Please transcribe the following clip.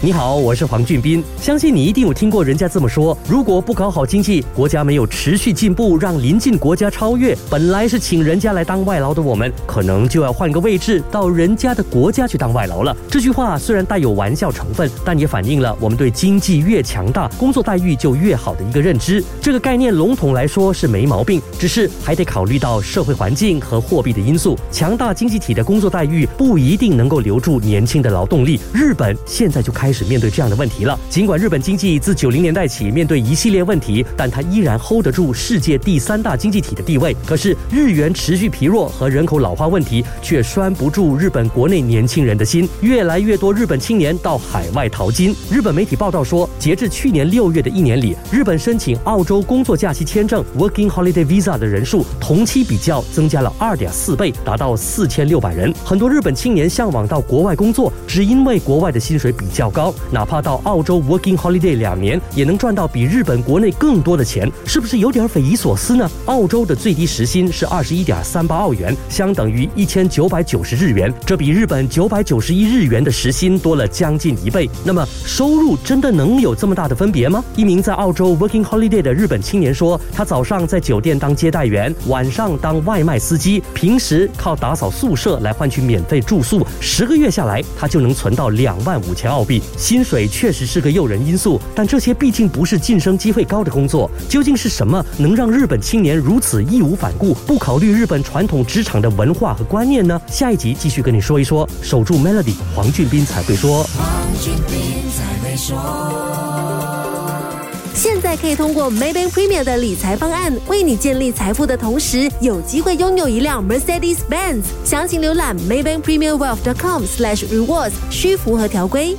你好，我是黄俊斌。相信你一定有听过人家这么说：如果不搞好经济，国家没有持续进步，让邻近国家超越，本来是请人家来当外劳的我们，可能就要换个位置，到人家的国家去当外劳了。这句话虽然带有玩笑成分，但也反映了我们对经济越强大，工作待遇就越好的一个认知。这个概念笼统来说是没毛病，只是还得考虑到社会环境和货币的因素。强大经济体的工作待遇不一定能够留住年轻的劳动力。日本现在就开。开始面对这样的问题了。尽管日本经济自九零年代起面对一系列问题，但它依然 hold 得住世界第三大经济体的地位。可是日元持续疲弱和人口老化问题却拴不住日本国内年轻人的心。越来越多日本青年到海外淘金。日本媒体报道说，截至去年六月的一年里，日本申请澳洲工作假期签证 （Working Holiday Visa） 的人数同期比较增加了二点四倍，达到四千六百人。很多日本青年向往到国外工作，只因为国外的薪水比较高。高，哪怕到澳洲 working holiday 两年，也能赚到比日本国内更多的钱，是不是有点匪夷所思呢？澳洲的最低时薪是二十一点三八澳元，相等于一千九百九十日元，这比日本九百九十一日元的时薪多了将近一倍。那么收入真的能有这么大的分别吗？一名在澳洲 working holiday 的日本青年说，他早上在酒店当接待员，晚上当外卖司机，平时靠打扫宿舍来换取免费住宿，十个月下来，他就能存到两万五千澳币。薪水确实是个诱人因素，但这些毕竟不是晋升机会高的工作。究竟是什么能让日本青年如此义无反顾，不考虑日本传统职场的文化和观念呢？下一集继续跟你说一说。守住 Melody，黄俊斌才会说。黄俊斌才会说现在可以通过 Maybank Premier 的理财方案，为你建立财富的同时，有机会拥有一辆 Mercedes Benz。详情浏览 Maybank Premier Wealth.com/slash rewards，需符合条规。